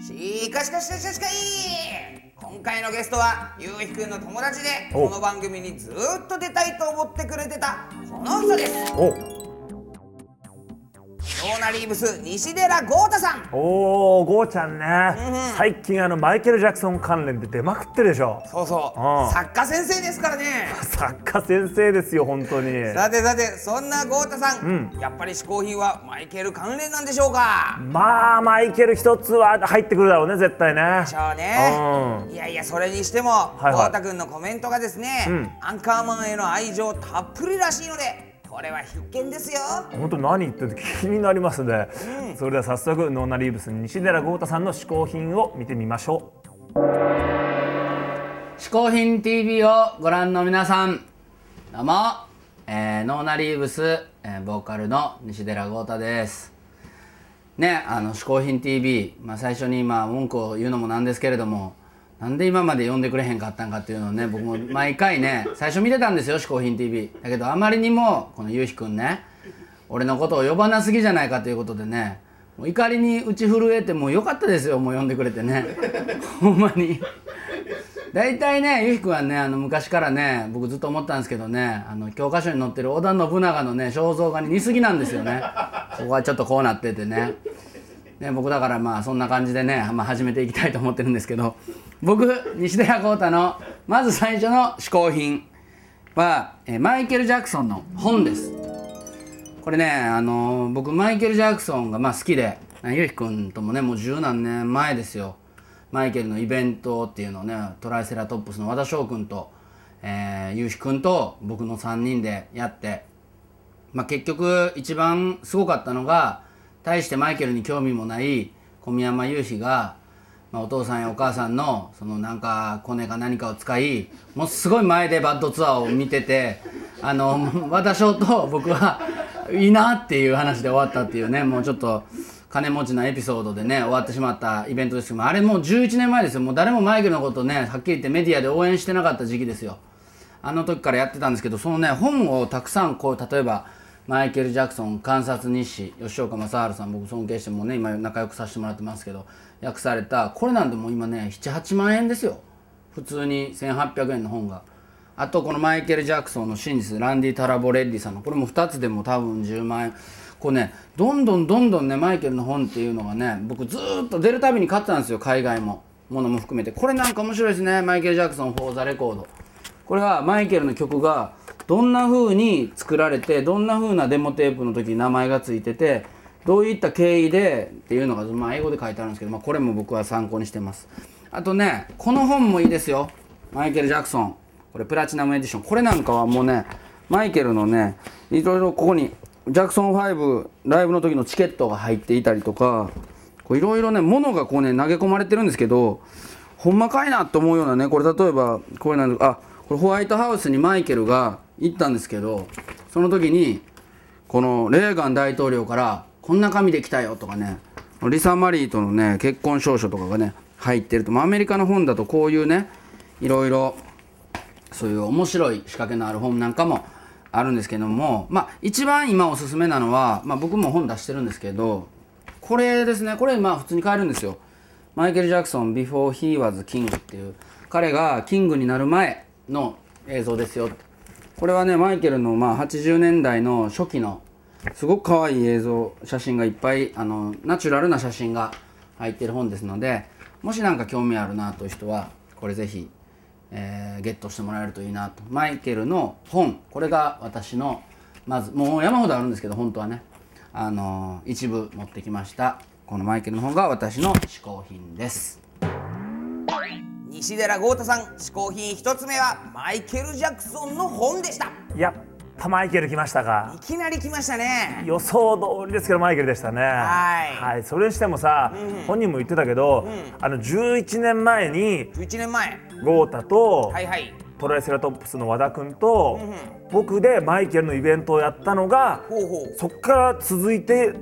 しかしかしかしかしかい今回のゲストはゆうひくんの友達でお。この番組にずーっと出たいと思ってくれてたこの人ですおノーナリーブス西寺豪太さん。おーゴーちゃんね、うん最近あのマイケル・ジャクソン関連で出まくってるでしょ。そうそう。うん。作家先生ですからね。作家先生ですよ本当に。さてさてそんな豪太さん、うやっぱり嗜好品はマイケル関連なんでしょうか？まあマイケル一つは入ってくるだろうね絶対ね。でしょうね。うん。いやいやそれにしてもいはい。豪太くんのコメントがですね、うん。アンカーマンへの愛情たっぷりらしいのでこれは必見ですよ。本当何言ってるって気になりますね、それでは早速ノーナリーブス西寺豪太さんの嗜好品を見てみましょ嗜好品 TV をご覧の皆さん。どうも、えーノーナリーブス、えーボーカルの西寺豪太です。ねあの嗜好品 TV、まあ、最初に今文句を言うのもなんですけれどもなんで今まで呼んでくれへんかったんかっていうのをね 僕も毎回ね最初見てたんですよ嗜好品 TV だけどあまりにもこのゆうひくんね俺のことを呼ばなすぎじゃないかということでねもう怒りに打ち震えてもうよかったですよもう呼んでくれてね。ほんまに。大体ねゆひくんはねあの昔からね僕ずっと思ったんですけどねあの教科書に載ってる織田信長のね肖像画に似すぎなんですよね。ここはちょっとこうなっててねね僕だからまあそんな感じでね、まあ、始めていきたいと思ってるんですけど僕西寺豪太のまず最初の嗜好品はえマイケル・ジャクソンの本です。これねあの僕マイケル・ジャクソンがまあ好きでゆうひくんともねもう十何年前ですよ。マイケルのイベントっていうのをねトライセラトップスの和田翔くんと、えー、ゆうひくんと僕の3人でやって、まあ、結局一番すごかったのが大してマイケルに興味もない小宮山雄飛が、まあ、お父さんやお母さんのそのなんかコネか何かを使いもうすごい前でバッドツアーを見ててあの和田翔と僕はいいなっていう話で終わったっていうねもうちょっと金持ちなエピソードでね終わってしまったイベントですけどあれもう11年前ですよ。もう誰もマイケルのことねはっきり言ってメディアで応援してなかった時期ですよ。あの時からやってたんですけどそのね本をたくさんこう例えばマイケル・ジャクソン観察日誌吉岡正治さん僕尊敬してもね今仲良くさせてもらってますけど訳されたこれなんでもう今ね78万円ですよ。普通に1800円の本が。あとこのマイケル・ジャクソンの真実ランディ・タラボレッディさんのこれも2つでも多分10万円。こうねどんどんどんどんねマイケルの本っていうのがね僕ずっと出るたびに買ってたんですよ海外も。ものも含めて。これなんか面白いですねマイケル・ジャクソン「フォー・ザ・レコード」これはマイケルの曲がどんな風に作られてどんな風なデモテープの時に名前がついててどういった経緯でっていうのが、まあ、英語で書いてあるんですけど、まあ、これも僕は参考にしてます。あとねこの本もいいですよ。マイケル・ジャクソン。これプラチナムエディション。これなんかはもうねマイケルのねいろいろここにジャクソン5ライブの時のチケットが入っていたりとかいろいろね物がこうね投げ込まれてるんですけどほんまかいなと思うようなねこれ例えばこれなんあこれホワイトハウスにマイケルが行ったんですけどその時にこのレーガン大統領から「こんな紙で来たよ」とかねリサ・マリーとのね結婚証書とかがね入ってると、まあ、アメリカの本だとこういうねいろいろそういう面白い仕掛けのある本なんかもあるんですけどもまあ一番今おすすめなのは、まあ、僕も本出してるんですけどこれですね。これまあ普通に買えるんですよ。マイケル・ジャクソン Before He Was King っていう彼がキングになる前の映像ですよこれはねマイケルのまあ80年代の初期のすごく可愛い映像写真がいっぱいあのナチュラルな写真が入ってる本ですのでもし何か興味あるなという人はこれぜひ、えーゲットしてもらえるといいなと。マイケルの本これが私のまずもう山ほどあるんですけど本当はねあの一部持ってきました。このマイケルの本が私の嗜好品です。西寺豪太さん嗜好品一つ目はマイケル・ジャクソンの本でした。いやぱマイケル来ましたか。いきなり来ましたね。予想通りですけどマイケルでしたね。はい。それにしてもさ、本人も言ってたけど、あの11年前に11年前。豪太と、はいはい。トライセラトップスの和田君と、僕でマイケルのイベントをやったのがほうほう。そっから続いて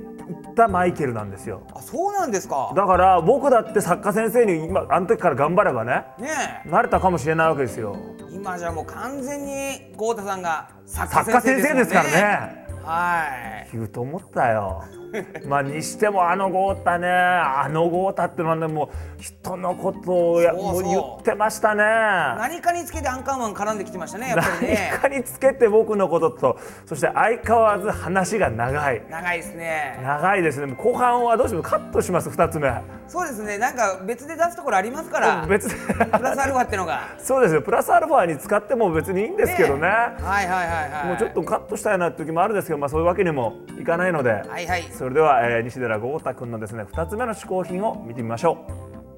たマイケルなんですよ。あそうなんですか。だから僕だって作家先生に今あの時から頑張ればねねえ。なれたかもしれないわけですよ。今じゃもう完全に豪太さんが作作家先生ですからね。はい。言うと思ったよ まあにしてもあの豪太ね。あの豪太ってのはねもう人のことをやもう言ってましたね。何かにつけてアンカーマン絡んできてましたねやっぱりね。何かにつけて僕のことと。そして相変わらず話が長い。長いですね。長いですね。後半はどうしてもカットします2つ目。そうですね。なんか別で出すところありますから。別で。プラスアルファってのが。そうですよ。プラスアルファに使っても別にいいんですけどね。はいはいはいはい。もうちょっとカットしたいなって時もあるんですけど、まあ、そういうわけにもいかないので、はいはいそれでは、えー西寺豪太君のですね2つ目の嗜好品を見てみましょ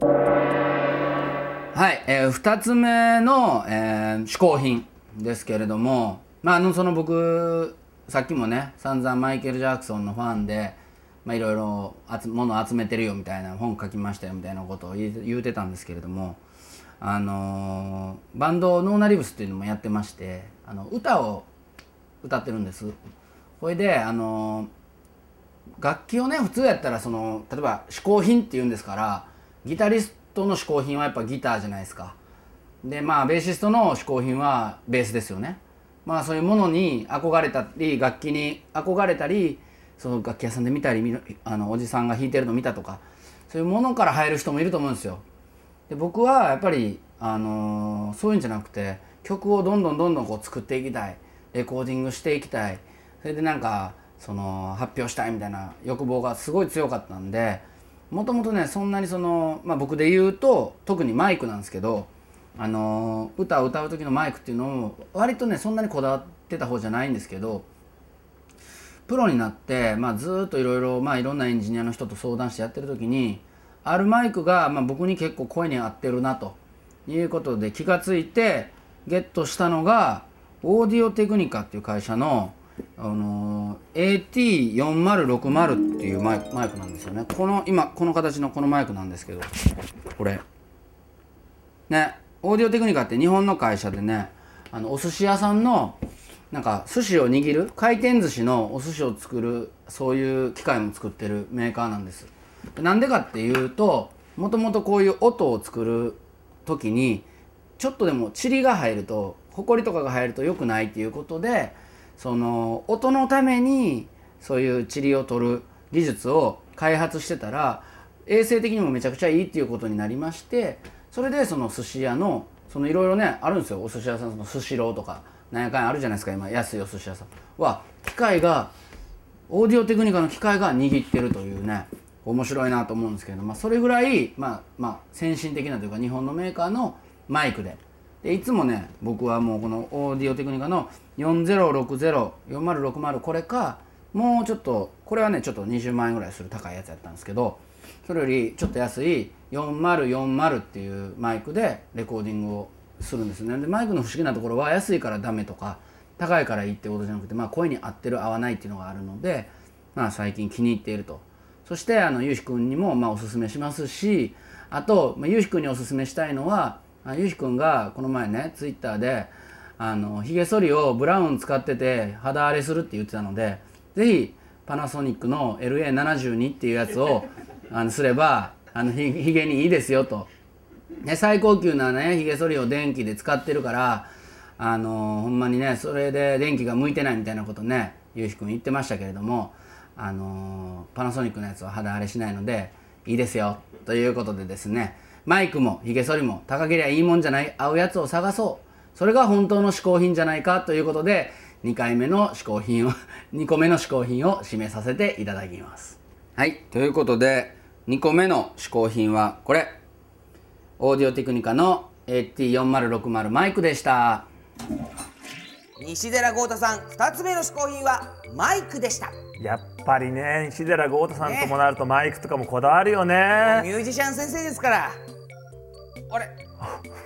うはい、えー、2つ目の、えー、嗜好品ですけれども、まあ、あのその僕さっきもね散々マイケル・ジャクソンのファンでまあいろいろ物を集めてるよみたいな本書きましたよみたいなことを言うてたんですけれども、あのーバンドノーナリブスっていうのもやってましてあの歌を歌ってるんです。これで、あのー楽器をね普通やったらその例えば嗜好品っていうんですからギタリストの嗜好品はやっぱギターじゃないですか。でまあベーシストの嗜好品はベースですよね。まあそういうものに憧れたり楽器に憧れたりその楽器屋さんで見たりあのおじさんが弾いてるの見たとかそういうものから入る人もいると思うんですよ。で僕はやっぱり、あのーそういうんじゃなくて曲をどんどんどんどんこう作っていきたい。レコーディングしていきたい。それでなんかその発表したいみたいな欲望がすごい強かったんでもともとねそんなにその、まあ、僕で言うと特にマイクなんですけど、あの歌を歌う時のマイクっていうのも割とねそんなにこだわってた方じゃないんですけどプロになって、まあ、ずっといろいろいろんなエンジニアの人と相談してやってる時にあるマイクが、まあ、僕に結構声に合ってるなということで気がついてゲットしたのがオーディオテクニカっていう会社の、あの AT4060 っていうマイクマイクなんですよね。この今この形のこのマイクなんですけど。これ。ねオーディオテクニカって日本の会社でねあのお寿司屋さんのなんか寿司を握る回転寿司のお寿司を作るそういう機械も作ってるメーカーなんです。なんでかっていうともともとこういう音を作る時にちょっとでも塵が入ると埃とかが入ると良くないっていうことでその音のためにそういう塵を取る技術を開発してたら衛生的にもめちゃくちゃいいっていうことになりましてそれでその寿司屋のそのいろいろねあるんですよ。お寿司屋さんそのスシローとかなんやかんやあるじゃないですか。今安いお寿司屋さんは機械がオーディオテクニカの機械が握ってるというね面白いなと思うんですけど、まあ、それぐらい、まあまあ、先進的なというか日本のメーカーのマイクででいつもね僕はもうこのオーディオテクニカの40604060これかもうちょっとこれはねちょっと20万円ぐらいする高いやつやったんですけどそれよりちょっと安い4040っていうマイクでレコーディングをするんですね。でマイクの不思議なところは安いからダメとか高いからいいってことじゃなくて、まあ、声に合ってる合わないっていうのがあるので、まあ、最近気に入っていると。そしてあのゆうひくんにもまあおすすめしますしあと、まあ、ゆうひくんにおすすめしたいのはあゆうひくんがこの前ねツイッターであのひげ剃りをブラウン使ってて肌荒れするって言ってたのでぜひパナソニックの LA72 っていうやつを あのすればあのひげにいいですよと。ね、最高級なねひげ剃りを電気で使ってるからあのほんまにねそれで電気が向いてないみたいなことねゆうひくん言ってましたけれどもあのパナソニックのやつは肌荒れしないのでいいですよということでですねマイクもひげ剃りも高けりゃいいもんじゃない合うやつを探そう。それが本当の嗜好品じゃないかということで2回目の嗜好品を 2個目の嗜好品を締めさせていただきます。はいということで2個目の嗜好品はこれ。オーディオテクニカの AT4060 マイクでした。西寺豪太さん2つ目の嗜好品はマイクでした。やっぱりね西寺豪太さんともなるとマイクとかもこだわるよね。ミュージシャン先生ですからあれ？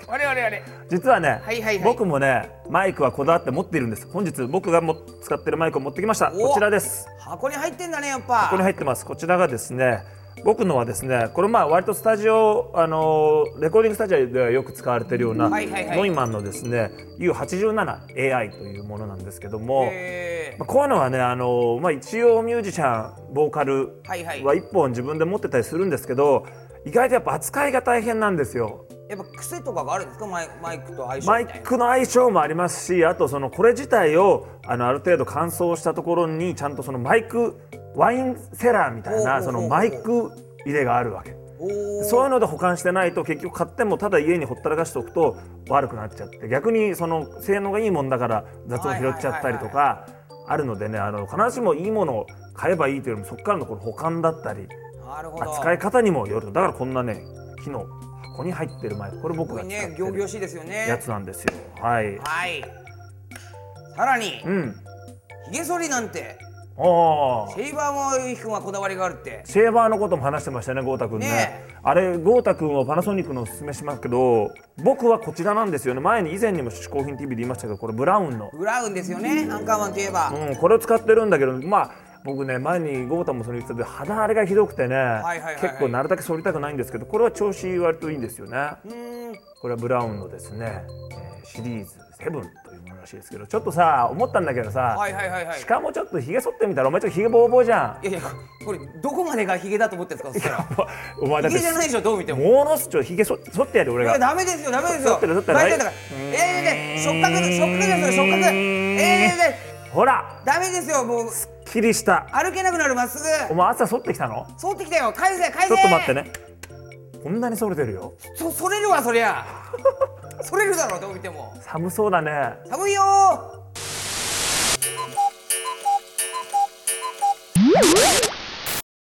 我々あれ実はね、はいはいはい。僕もねマイクはこだわって持っているんです。本日僕がも使ってるマイクを持ってきました。おこちらです。箱に入ってんだねやっぱ。ここに入ってます。こちらがですね僕のはですねこれまあ割とスタジオあのーレコーディングスタジオではよく使われているような、はいはいはい。ノイマンのですね U87AI というものなんですけども、へまあ、こういうのはね、あのーまあ、一応ミュージシャンボーカルはいはい。は1本自分で持ってたりするんですけど意外とやっぱ扱いが大変なんですよ。ーやっぱ癖とかがあるんですか？マイマイクと相性マイみたいな。クの相性もありますしあとそのこれ自体をあのある程度乾燥したところにちゃんとそのマイクワインセラーみたいなそのマイク入れがあるわけ。そういうので保管してないと結局買ってもただ家にほったらかしておくと悪くなっちゃって。逆にその性能がいいもんだから雑音拾っちゃったりとかあるのでねあの必ずしもいいものを買えばいいというよりもそこからのこの保管だったり扱い方にもよる。だからこんなね木の箱に入ってるマイクこれ僕が使ってるしいですよね。やつなんですよ。はい。はい。さらにうん。ひげ剃りなんてああ。シェイバーもゆうひくんはこだわりがあるって。シェーバーのことも話してましたね豪太くんね。ねあれ豪太くんはパナソニックのおすすめしますけど僕はこちらなんですよね。前に以前にも嗜好品 TV で言いましたけどこれブラウンの。ブラウンですよねアンカーマンといえば、うん、これを使ってるんだけどまあ僕ね前に豪太もそれ言ってたけど肌荒れがひどくてね、いはいはいはい。結構なるだけ剃りたくないんですけどこれは調子割といいんですよね。これはブラウンのですね、えーシリーズ7というものらしいですけどちょっとさ思ったんだけどさ、はいはいはいはい。しかもちょっとひげ剃ってみたらお前ちょっとひげボーボーじゃん。いやいやこれどこまでがヒゲだと思ってるんですかお前だってじゃないでしょどう見ても。ものすちょひげ剃剃ってやる俺が。いやダメですよダメですよ。剃ってる剃ってる。大体だから。ええね触覚触覚ですよ触覚。ええねほら。ダメですよもうきりした。歩けなくなるまっすぐ。お前朝剃ってきたの？剃ってきたよ。返せ返せ。ちょっと待ってね。こんなに剃れてるよ。そそれるわそりゃ。それるだろどう見ても。寒そうだね。寒いよ